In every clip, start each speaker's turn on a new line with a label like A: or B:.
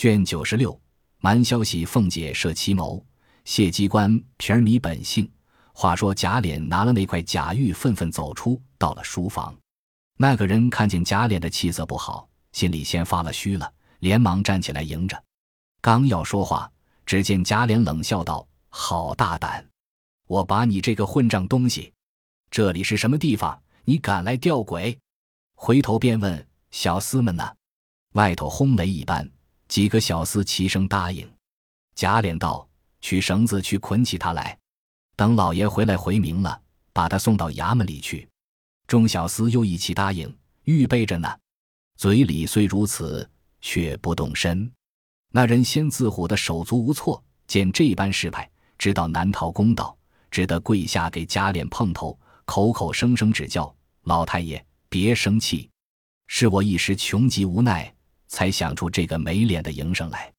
A: 卷九十六，瞒消息，凤姐设奇谋，谢机关皮儿迷本性。话说贾琏拿了那块假玉，愤愤走出，到了书房。那个人看见贾琏的气色不好，心里先发了虚了，连忙站起来迎着。刚要说话，只见贾琏冷笑道：“好大胆！我把你这个混账东西！这里是什么地方？你敢来吊鬼？”回头便问：“小厮们呢？”外头轰雷一般，几个小厮齐声答应。贾琏道：“取绳子去捆起他来，等老爷回来回明了，把他送到衙门里去。”众小厮又一起答应，预备着呢。嘴里虽如此，却不动身。那人先自唬得手足无措，见这般事派，知道难逃公道，只得跪下给贾琏碰头，口口声声指教：“老太爷别生气，是我一时穷急无奈。”才想出这个没脸的营生来，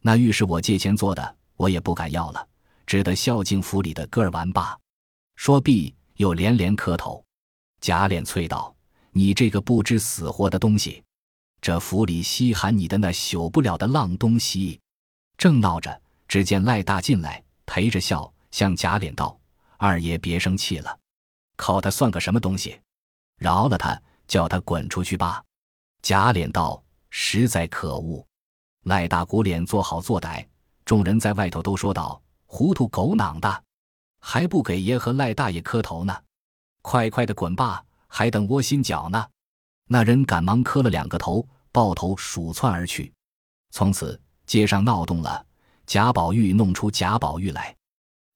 A: 那玉是我借钱做的，我也不敢要了，只得孝敬府里的哥儿玩罢。说毕，又连连磕头。贾琏催道：“你这个不知死活的东西，这府里稀罕你的那朽不了的浪东西！”正闹着，只见赖大进来，陪着笑，向贾琏道：“二爷别生气了，靠他算个什么东西？饶了他，叫他滚出去吧。”贾琏道。实在可恶！赖大鼓脸做好做歹，众人在外头都说道：“糊涂狗囊的，还不给爷和赖大爷磕头呢！快快的滚吧，还等窝心脚呢！”那人赶忙磕了两个头，抱头鼠窜而去。从此街上闹动了，贾宝玉弄出贾宝玉来。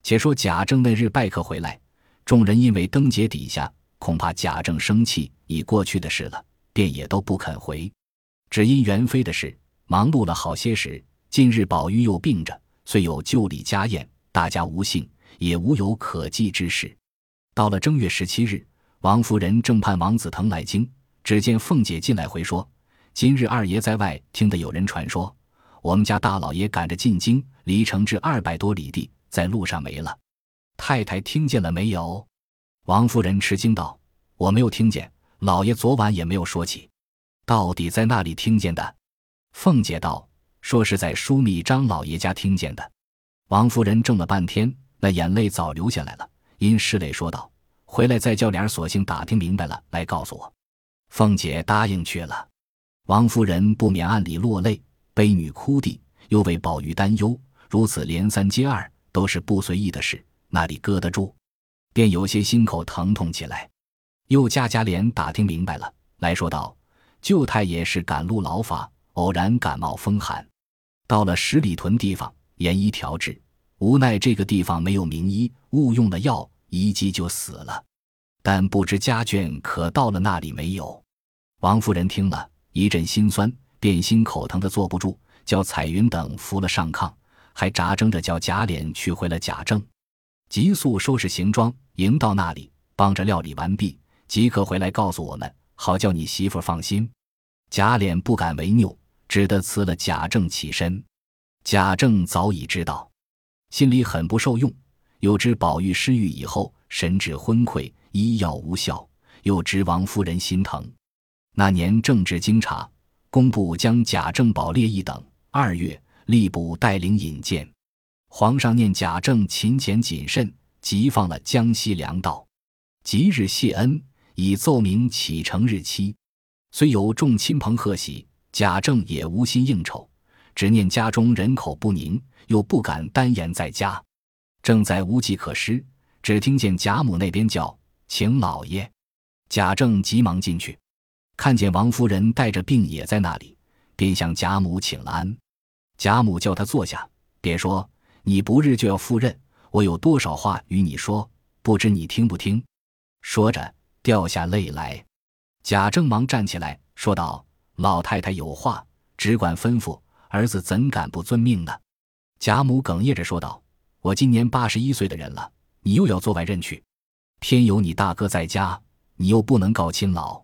A: 且说贾政那日拜客回来，众人因为灯节底下，恐怕贾政生气，已过去的事了，便也都不肯回。只因元妃的事忙碌了好些时，近日宝玉又病着，虽有旧礼家宴，大家无幸，也无有可祭之事。到了正月十七日，王夫人正盼王子腾来京，只见凤姐进来回说：“今日二爷在外听得有人传说，我们家大老爷赶着进京，离城至二百多里地，在路上没了。太太听见了没有？”王夫人吃惊道：“我没有听见，老爷昨晚也没有说起。”到底在那里听见的？凤姐道：“说是在枢密张老爷家听见的。”王夫人怔了半天，那眼泪早流下来了，因拭泪说道：“回来再叫俩索性打听明白了来告诉我。”凤姐答应去了。王夫人不免暗里落泪，悲女哭地，又为宝玉担忧，如此连三接二，都是不随意的事，哪里搁得住？便有些心口疼痛起来。又家家连打听明白了，来说道。舅太爷是赶路劳乏，偶然感冒风寒，到了十里屯地方，研医调治，无奈这个地方没有名医，误用了药，一击就死了。但不知家眷可到了那里没有？王夫人听了一阵心酸，便心口疼的坐不住，叫彩云等扶了上炕，还扎挣着叫贾琏去回了贾政，急速收拾行装，迎到那里，帮着料理完毕，即刻回来告诉我们。好叫你媳妇放心，贾琏不敢违拗，只得辞了贾政起身。贾政早已知道，心里很不受用。又知宝玉失愈以后神志昏聩，医药无效，又知王夫人心疼。那年正值京察，工部将贾政保列一等。二月，吏部带领引荐，皇上念贾政勤俭谨慎，即放了江西粮道。即日谢恩。已奏明启程日期，虽有众亲朋贺喜，贾政也无心应酬，只念家中人口不宁，又不敢单言在家，正在无计可施，只听见贾母那边叫请老爷，贾政急忙进去，看见王夫人带着病也在那里，便向贾母请了安。贾母叫他坐下，别说你不日就要赴任，我有多少话与你说，不知你听不听？说着。掉下泪来，贾政忙站起来说道：“老太太有话，只管吩咐，儿子怎敢不遵命呢？”贾母哽咽着说道：“我今年八十一岁的人了，你又要做外任去，偏有你大哥在家，你又不能告亲老。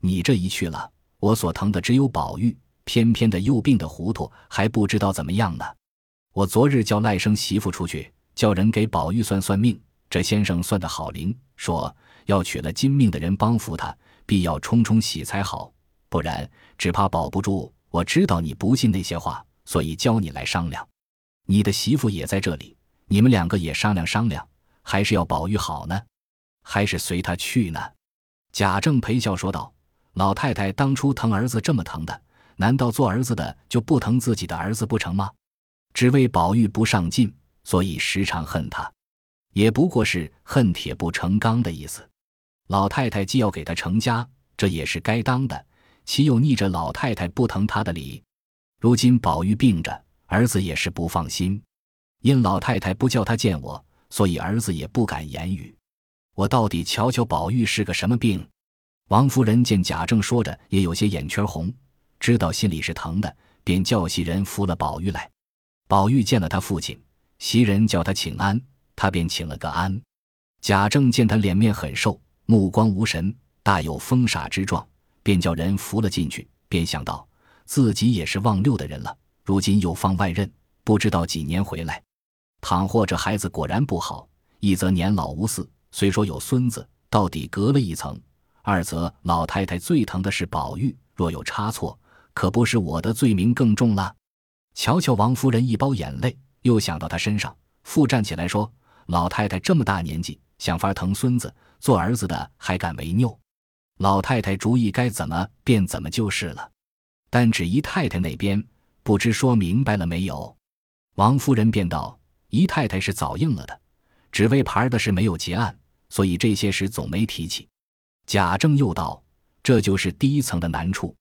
A: 你这一去了，我所疼的只有宝玉，偏偏的又病得糊涂，还不知道怎么样呢。我昨日叫赖生媳妇出去，叫人给宝玉算算命，这先生算得好灵，说。”要娶了金命的人帮扶他，必要冲冲喜才好，不然只怕保不住。我知道你不信那些话，所以叫你来商量。你的媳妇也在这里，你们两个也商量商量，还是要宝玉好呢，还是随他去呢？”贾政陪笑说道：“老太太当初疼儿子这么疼的，难道做儿子的就不疼自己的儿子不成吗？只为宝玉不上进，所以时常恨他，也不过是恨铁不成钢的意思。老太太既要给他成家，这也是该当的，岂有逆着老太太不疼他的理？如今宝玉病着，儿子也是不放心，因老太太不叫他见我，所以儿子也不敢言语。我到底瞧瞧宝玉是个什么病？”王夫人见贾政说着，也有些眼圈红，知道心里是疼的，便叫袭人扶了宝玉来。宝玉见了他父亲，袭人叫他请安，他便请了个安。贾政见他脸面很瘦，目光无神，大有疯傻之状，便叫人扶了进去。便想到自己也是望六的人了，如今又放外任，不知道几年回来。倘或这孩子果然不好，一则年老无嗣，虽说有孙子，到底隔了一层；二则老太太最疼的是宝玉，若有差错，可不是我的罪名更重了。瞧瞧王夫人一包眼泪，又想到他身上，复站起来说：“老太太这么大年纪，想法疼孙子，做儿子的还敢违拗？老太太主意该怎么便怎么就是了。但只姨太太那边，不知说明白了没有？”王夫人便道：“姨太太是早应了的，只为牌的事没有结案，所以这些事总没提起。”贾政又道：“这就是第一层的难处，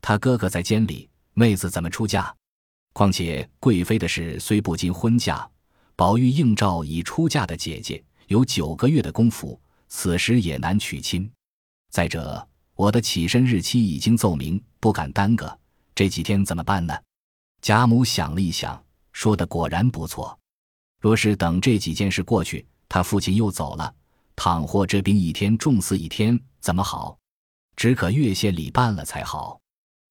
A: 他哥哥在监里，妹子怎么出嫁？”况且贵妃的事虽不经婚嫁，宝玉应召已出嫁的姐姐，有九个月的功夫，此时也难娶亲。再者，我的起身日期已经奏明，不敢耽搁。这几天怎么办呢？贾母想了一想，说的果然不错。若是等这几件事过去，他父亲又走了，倘或这病一天重似一天，怎么好？只可月谢礼办了才好。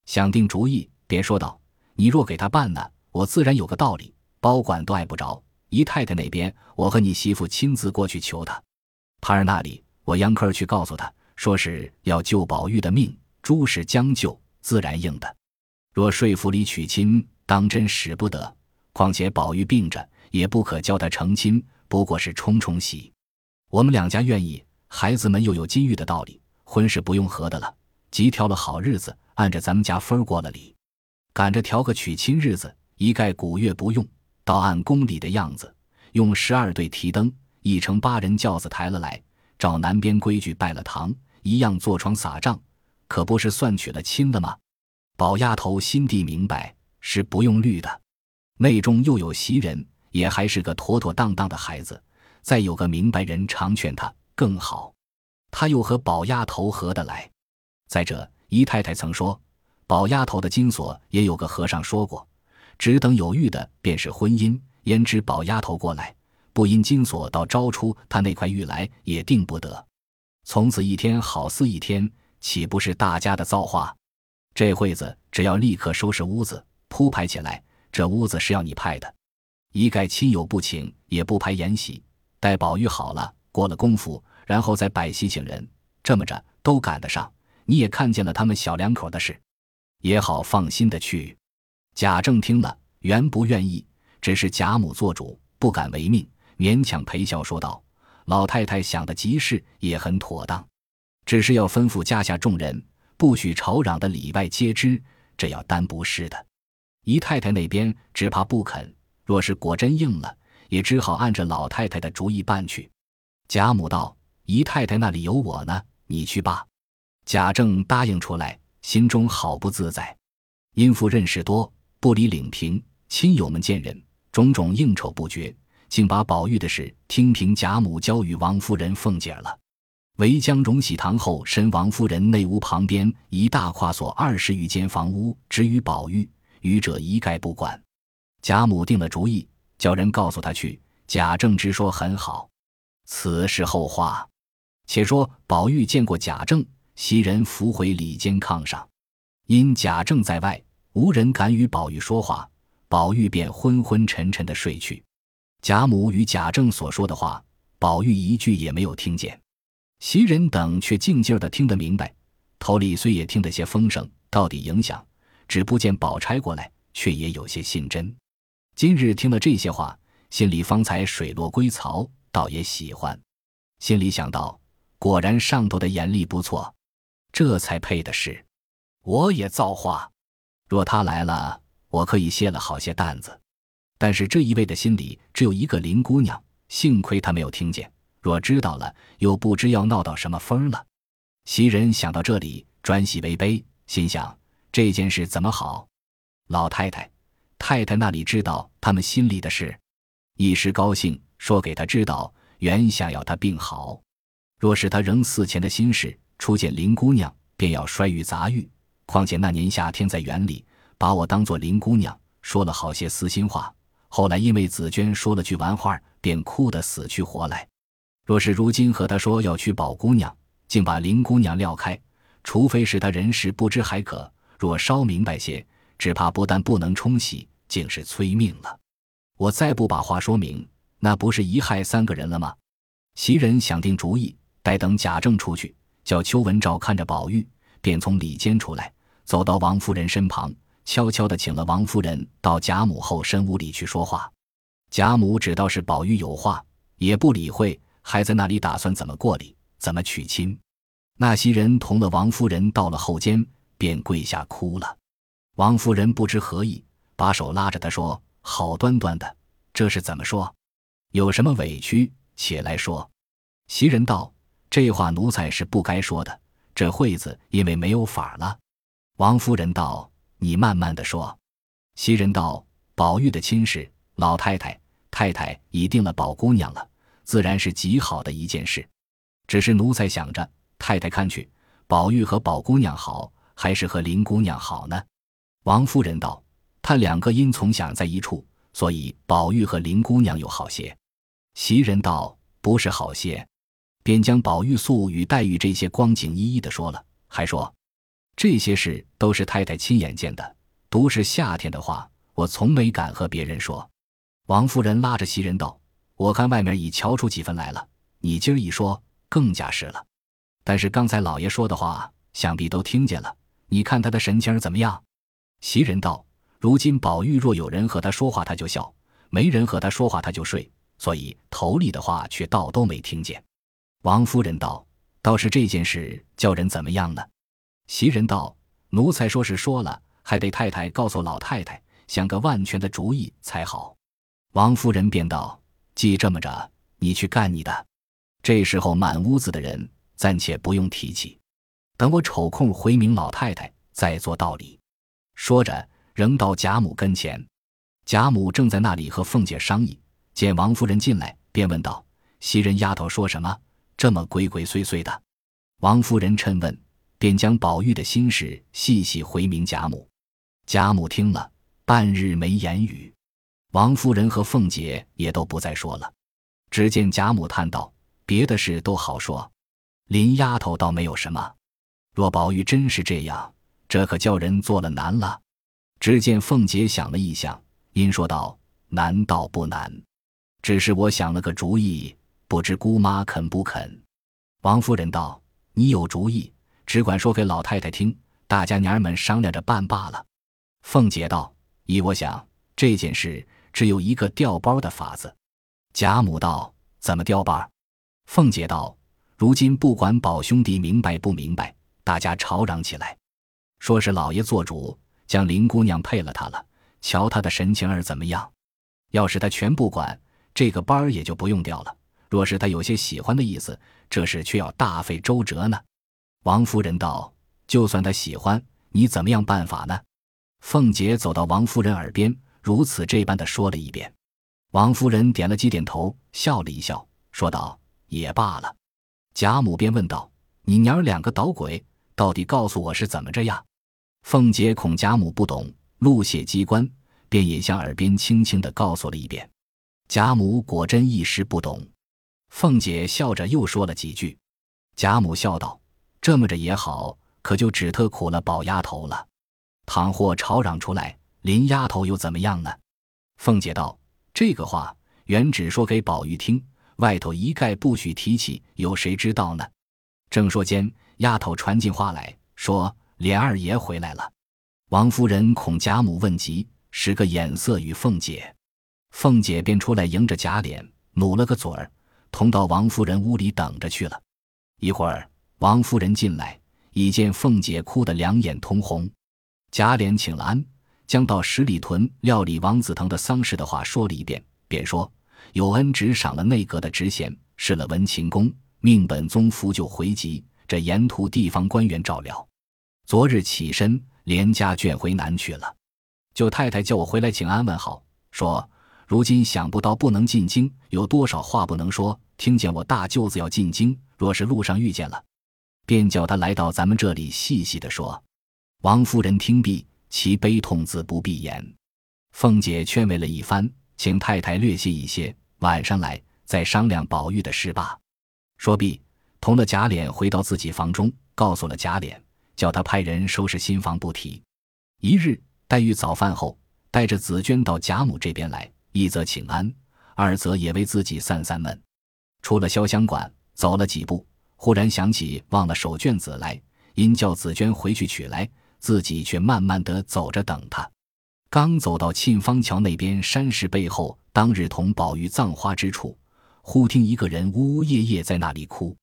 A: 想定主意，便说道。你若给他办呢，我自然有个道理，包管都碍不着。姨太太那边，我和你媳妇亲自过去求他。他儿那里，我央克去告诉他，说是要救宝玉的命，诸事将就，自然应的。若说服里娶亲，当真使不得。况且宝玉病着，也不可叫他成亲，不过是冲冲喜。我们两家愿意，孩子们又有金玉的道理，婚事不用合的了，即挑了好日子，按着咱们家分过了礼。赶着调个娶亲日子，一概古月不用，倒按宫里的样子，用十二对提灯，一乘八人轿子抬了来，照南边规矩拜了堂，一样坐床撒帐，可不是算娶了亲了吗？宝丫头心地明白，是不用虑的。内中又有袭人，也还是个妥妥当当的孩子，再有个明白人常劝他更好。他又和宝丫头合得来。再者，姨太太曾说。宝丫头的金锁也有个和尚说过，只等有玉的便是婚姻，焉知宝丫头过来，不因金锁到招出他那块玉来也定不得。从此一天好似一天，岂不是大家的造化？这会子只要立刻收拾屋子铺排起来，这屋子是要你派的，一概亲友不请，也不排筵席，待宝玉好了，过了功夫，然后再摆席请人，这么着都赶得上。你也看见了他们小两口的事。也好放心的去。贾政听了，原不愿意，只是贾母做主，不敢违命，勉强陪笑说道：“老太太想的极是，也很妥当，只是要吩咐家下众人，不许吵嚷的里外皆知，这要担不是的。姨太太那边只怕不肯，若是果真应了，也只好按着老太太的主意办去。”贾母道：“姨太太那里有我呢，你去罢。”贾政答应出来。心中好不自在，因父认识多，不理领平，亲友们见人，种种应酬不绝，竟把宝玉的事听凭贾母交与王夫人凤姐了。唯将荣禧堂后身王夫人内屋旁边一大跨所二十余间房屋指与宝玉，余者一概不管。贾母定了主意，叫人告诉他去。贾政直说很好，此事后话。且说宝玉见过贾政。袭人扶回里间炕上，因贾政在外，无人敢与宝玉说话，宝玉便昏昏沉沉的睡去。贾母与贾政所说的话，宝玉一句也没有听见。袭人等却静静的听得明白，头里虽也听得些风声，到底影响，只不见宝钗过来，却也有些信真。今日听了这些话，心里方才水落归槽，倒也喜欢。心里想到，果然上头的眼力不错，这才配的是。我也造化，若他来了，我可以卸了好些担子。但是这一位的心里只有一个林姑娘，幸亏他没有听见。若知道了，又不知要闹到什么风了。袭人想到这里，转喜为悲，心想这件事怎么好？老太太、太太那里知道他们心里的事，一时高兴说给他知道，原想要他病好。若是他仍似前的心事，初见林姑娘便要摔玉砸玉。况且那年夏天在园里，把我当做林姑娘，说了好些私心话。后来因为紫娟说了句玩话，便哭得死去活来。若是如今和他说要娶宝姑娘，竟把林姑娘撂开，除非是他人事不知还可；若稍明白些，只怕不但不能冲喜，竟是催命了。我再不把话说明，那不是一害三个人了吗？袭人想定主意，待等贾政出去，叫邱文照看着宝玉，便从里间出来，走到王夫人身旁。悄悄地请了王夫人到贾母后身屋里去说话，贾母只道是宝玉有话，也不理会，还在那里打算怎么过礼，怎么娶亲。那袭人同了王夫人到了后间，便跪下哭了。王夫人不知何意，把手拉着她说：“好端端的，这是怎么说？有什么委屈，且来说。”袭人道：“这话奴才是不该说的。这会子因为没有法了。”王夫人道。你慢慢的说，袭人道：“宝玉的亲事，老太太、太太已定了宝姑娘了，自然是极好的一件事。只是奴才想着，太太看去，宝玉和宝姑娘好，还是和林姑娘好呢？”王夫人道：“他两个因从小在一处，所以宝玉和林姑娘有好些。”袭人道：“不是好些。”便将宝玉素与黛玉这些光景一一的说了，还说。这些事都是太太亲眼见的，独是夏天的话，我从没敢和别人说。王夫人拉着袭人道：“我看外面已瞧出几分来了，你今儿一说，更加是了。但是刚才老爷说的话，想必都听见了。你看他的神情怎么样？”袭人道：“如今宝玉若有人和他说话，他就笑；没人和他说话，他就睡。所以头里的话却倒都没听见。”王夫人道：“倒是这件事叫人怎么样呢？”袭人道：“奴才说是说了，还得太太告诉老太太，想个万全的主意才好。”王夫人便道：“既这么着，你去干你的。这时候满屋子的人，暂且不用提起，等我抽空回明老太太，再做道理。”说着，仍到贾母跟前。贾母正在那里和凤姐商议，见王夫人进来，便问道：“袭人丫头说什么？这么鬼鬼祟祟的？”王夫人嗔问。便将宝玉的心事细细回明贾母，贾母听了半日没言语，王夫人和凤姐也都不再说了。只见贾母叹道：“别的事都好说，林丫头倒没有什么。若宝玉真是这样，这可叫人做了难了。”只见凤姐想了一想，因说道：“难道不难？只是我想了个主意，不知姑妈肯不肯？”王夫人道：“你有主意。”只管说给老太太听，大家娘儿们商量着办罢了。凤姐道：“依我想，这件事只有一个调包的法子。”贾母道：“怎么调包？”凤姐道：“如今不管宝兄弟明白不明白，大家吵嚷起来，说是老爷做主，将林姑娘配了他了。瞧他的神情儿怎么样？要是他全不管，这个班儿也就不用调了。若是他有些喜欢的意思，这事却要大费周折呢。”王夫人道：“就算他喜欢，你怎么样办法呢？”凤姐走到王夫人耳边，如此这般的说了一遍。王夫人点了几点头，笑了一笑，说道：“也罢了。”贾母便问道：“你娘儿两个捣鬼，到底告诉我是怎么着呀？”凤姐恐贾母不懂，露泄机关，便也向耳边轻轻的告诉了一遍。贾母果真一时不懂，凤姐笑着又说了几句。贾母笑道。这么着也好，可就只特苦了宝丫头了。倘或吵嚷出来，林丫头又怎么样呢？凤姐道：“这个话原只说给宝玉听，外头一概不许提起，有谁知道呢？”正说间，丫头传进话来说：“琏二爷回来了。”王夫人恐贾母问及，使个眼色与凤姐。凤姐便出来迎着贾琏，努了个嘴儿，同到王夫人屋里等着去了。一会儿，王夫人进来，已见凤姐哭得两眼通红。贾琏请了安，将到十里屯料理王子腾的丧事的话说了一遍，便说有恩只赏了内阁的职衔，试了文勤公，命本宗扶柩回籍，这沿途地方官员照料。昨日起身，连家眷回南去了。舅太太叫我回来请安问好，说。如今想不到不能进京，有多少话不能说。听见我大舅子要进京，若是路上遇见了，便叫他来到咱们这里细细的说。王夫人听毕，其悲痛自不必言。凤姐劝慰了一番，请太太略歇一些，晚上来再商量宝玉的事罢。说毕，同了贾琏回到自己房中，告诉了贾琏，叫他派人收拾新房，不提。一日，黛玉早饭后，带着紫娟到贾母这边来。一则请安，二则也为自己散散闷。出了潇湘馆，走了几步，忽然想起忘了手绢子来，因叫紫娟回去取来，自己却慢慢的走着等他。刚走到沁芳桥那边山石背后，当日同宝玉葬花之处，忽听一个人呜呜咽咽在那里哭。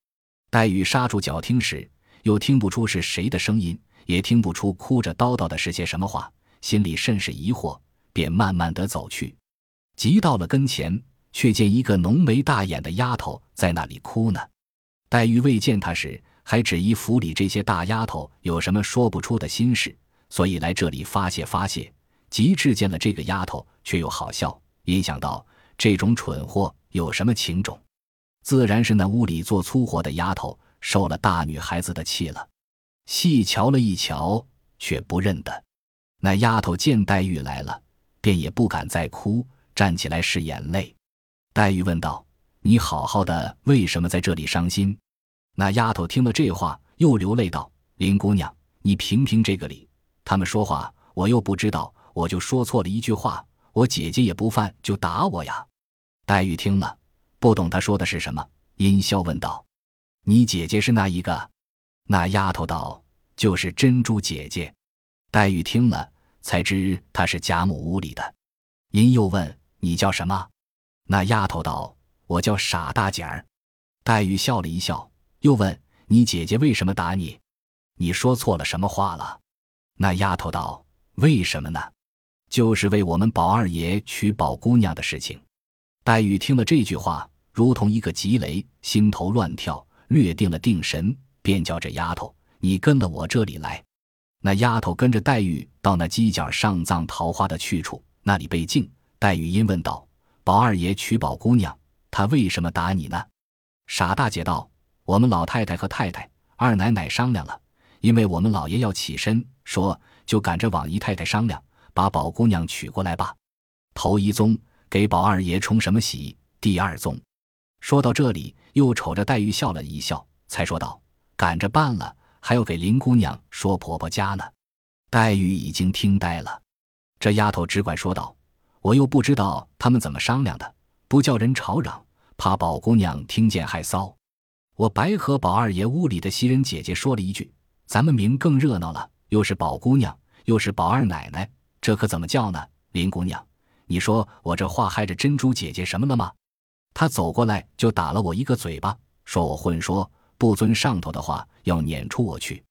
A: 黛玉刹住脚听时，又听不出是谁的声音，也听不出哭着叨叨的是些什么话，心里甚是疑惑，便慢慢的走去。急到了跟前，却见一个浓眉大眼的丫头在那里哭呢。黛玉未见她时，还只疑府里这些大丫头有什么说不出的心事，所以来这里发泄发泄。及至见了这个丫头，却又好笑，因想到这种蠢货有什么情种，自然是那屋里做粗活的丫头受了大女孩子的气了。细瞧了一瞧，却不认得。那丫头见黛玉来了，便也不敢再哭。站起来拭眼泪，黛玉问道：“你好好的，为什么在这里伤心？”那丫头听了这话，又流泪道：“林姑娘，你评评这个理。他们说话，我又不知道，我就说错了一句话，我姐姐也不犯，就打我呀。”黛玉听了，不懂他说的是什么，阴笑问道：“你姐姐是哪一个？”那丫头道：“就是珍珠姐姐。”黛玉听了，才知她是贾母屋里的，因又问。你叫什么？那丫头道：“我叫傻大姐儿。”黛玉笑了一笑，又问：“你姐姐为什么打你？你说错了什么话了？”那丫头道：“为什么呢？就是为我们宝二爷娶宝姑娘的事情。”黛玉听了这句话，如同一个急雷，心头乱跳，略定了定神，便叫这丫头：“你跟了我这里来。”那丫头跟着黛玉到那犄角上葬桃花的去处，那里被禁。黛玉因问道：“宝二爷娶宝姑娘，他为什么打你呢？”傻大姐道：“我们老太太和太太、二奶奶商量了，因为我们老爷要起身，说就赶着往姨太太商量，把宝姑娘娶过来吧。头一宗给宝二爷冲什么喜？第二宗……”说到这里，又瞅着黛玉笑了一笑，才说道：“赶着办了，还要给林姑娘说婆婆家呢。”黛玉已经听呆了，这丫头只管说道。我又不知道他们怎么商量的，不叫人吵嚷，怕宝姑娘听见害臊。我白和宝二爷屋里的袭人姐姐说了一句：“咱们明更热闹了，又是宝姑娘，又是宝二奶奶，这可怎么叫呢？”林姑娘，你说我这话害着珍珠姐姐什么了吗？她走过来就打了我一个嘴巴，说我混说，不遵上头的话，要撵出我去。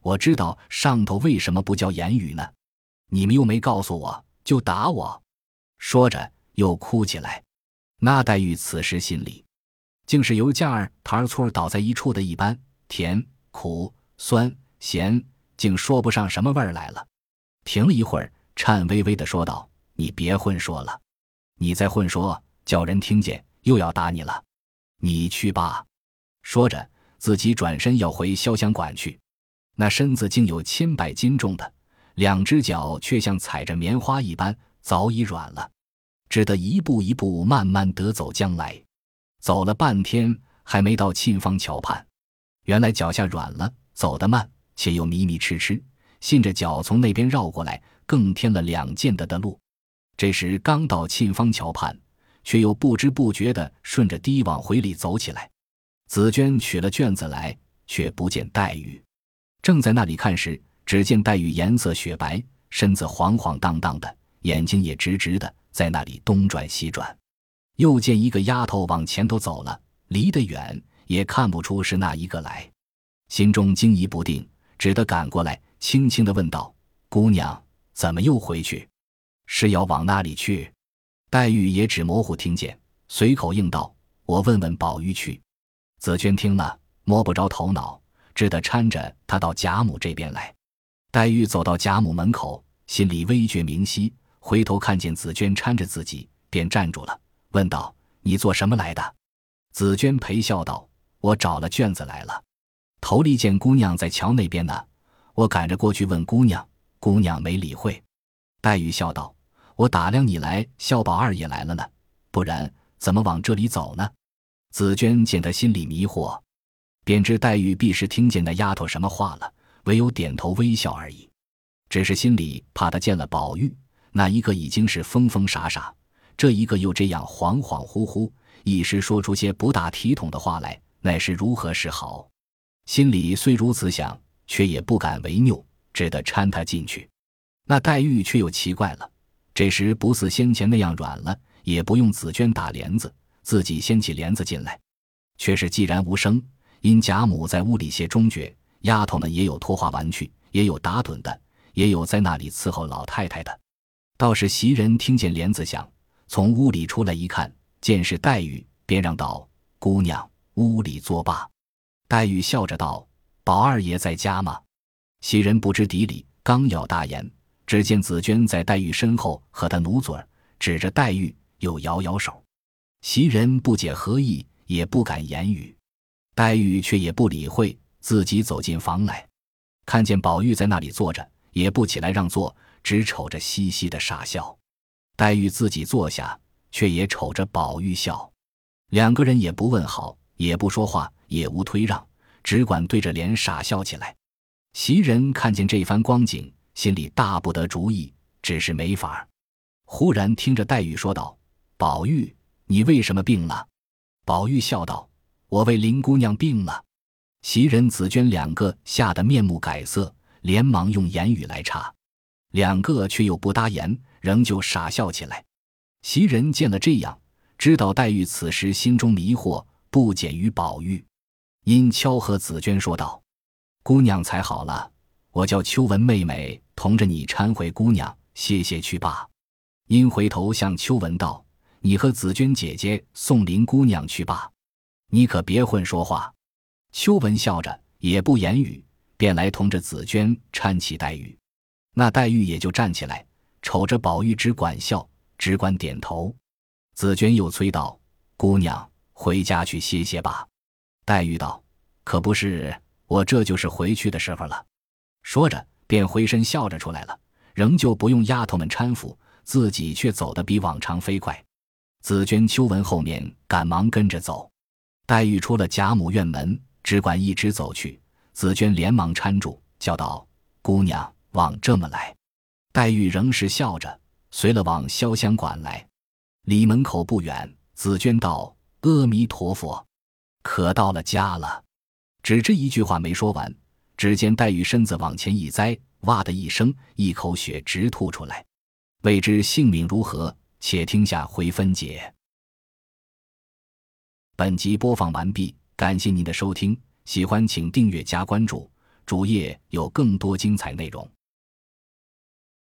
A: 我知道上头为什么不叫言语呢？你们又没告诉我，就打我。说着，又哭起来。那黛玉此时心里，竟是由架儿、糖儿、醋儿倒在一处的一般，甜、苦、酸、咸，竟说不上什么味儿来了。停了一会儿，颤巍巍的说道：“你别混说了，你再混说，叫人听见，又要打你了。你去吧。”说着，自己转身要回潇湘馆去。那身子竟有千百斤重的，两只脚却像踩着棉花一般。早已软了，只得一步一步慢慢得走将来。走了半天，还没到沁芳桥畔。原来脚下软了，走得慢，且又迷迷痴痴，信着脚从那边绕过来，更添了两见的的路。这时刚到沁芳桥畔，却又不知不觉地顺着堤往回里走起来。紫娟取了卷子来，却不见黛玉。正在那里看时，只见黛玉颜色雪白，身子晃晃荡荡的。眼睛也直直的在那里东转西转。又见一个丫头往前头走了，离得远也看不出是那一个来，心中惊疑不定，只得赶过来，轻轻的问道：“姑娘，怎么又回去？是要往那里去？”黛玉也只模糊听见，随口应道：“我问问宝玉去。”紫娟听了，摸不着头脑，只得搀着她到贾母这边来。黛玉走到贾母门口，心里微觉明晰，回头看见紫娟搀着自己，便站住了，问道：“你做什么来的？”紫娟陪笑道：“我找了卷子来了。头里见姑娘在桥那边呢，我赶着过去问姑娘，姑娘没理会。”黛玉笑道：“我打量你来，孝宝二爷来了呢，不然怎么往这里走呢？”紫娟见他心里迷惑，便知黛玉必是听见那丫头什么话了，唯有点头微笑而已。只是心里怕她见了宝玉，那一个已经是疯疯傻傻，这一个又这样恍恍惚惚，一时说出些不大体统的话来，乃是如何是好？心里虽如此想，却也不敢违拗，只得搀他进去。那黛玉却又奇怪了，这时不似先前那样软了，也不用紫娟打帘子。自己掀起帘子进来，却是寂然无声。因贾母在屋里歇中觉，丫头们也有拖花玩具，也有打盹的，也有在那里伺候老太太的。倒是袭人听见帘子响，从屋里出来一看，见是黛玉，便让道：“姑娘，屋里作罢。”黛玉笑着道：“宝二爷在家吗？”袭人不知底里，刚要答言，只见紫娟在黛玉身后和她努嘴儿，指着黛玉又摇摇手。袭人不解何意，也不敢言语。黛玉却也不理会，自己走进房来，看见宝玉在那里坐着，也不起来让座，只瞅着嘻嘻的傻笑。黛玉自己坐下，却也瞅着宝玉笑。两个人也不问好，也不说话，也无推让，只管对着脸傻笑起来。袭人看见这番光景，心里大不得主意，只是没法儿忽然听着黛玉说道：“宝玉。”你为什么病了？宝玉笑道：“我为林姑娘病了。”袭人、紫娟两个吓得面目改色，连忙用言语来插，两个却又不答言，仍旧傻笑起来。袭人见了这样，知道黛玉此时心中迷惑不减于宝玉，因悄和紫娟说道：“姑娘才好了，我叫秋文妹妹同着你搀回姑娘歇歇去罢。”因回头向秋文道。你和紫娟姐姐送林姑娘去罢，你可别混说话。秋文笑着，也不言语，便来同着紫娟搀起黛玉。那黛玉也就站起来，瞅着宝玉，只管笑，只管点头。紫娟又催道：“姑娘，回家去歇歇吧。”黛玉道：“可不是，我这就是回去的时候了。”说着，便回身笑着出来了，仍旧不用丫头们搀扶，自己却走得比往常飞快。紫娟、秋文后面赶忙跟着走，黛玉出了贾母院门，只管一直走去。紫娟连忙搀住，叫道：“姑娘，往这么来。”黛玉仍是笑着，随了往潇湘馆来。离门口不远，紫娟道：“阿弥陀佛，可到了家了。”只这一句话没说完，只见黛玉身子往前一栽，哇的一声，一口血直吐出来，未知性命如何。且听下回分解。本集播放完毕，感谢您的收听，喜欢请订阅加关注，主页有更多精彩内容。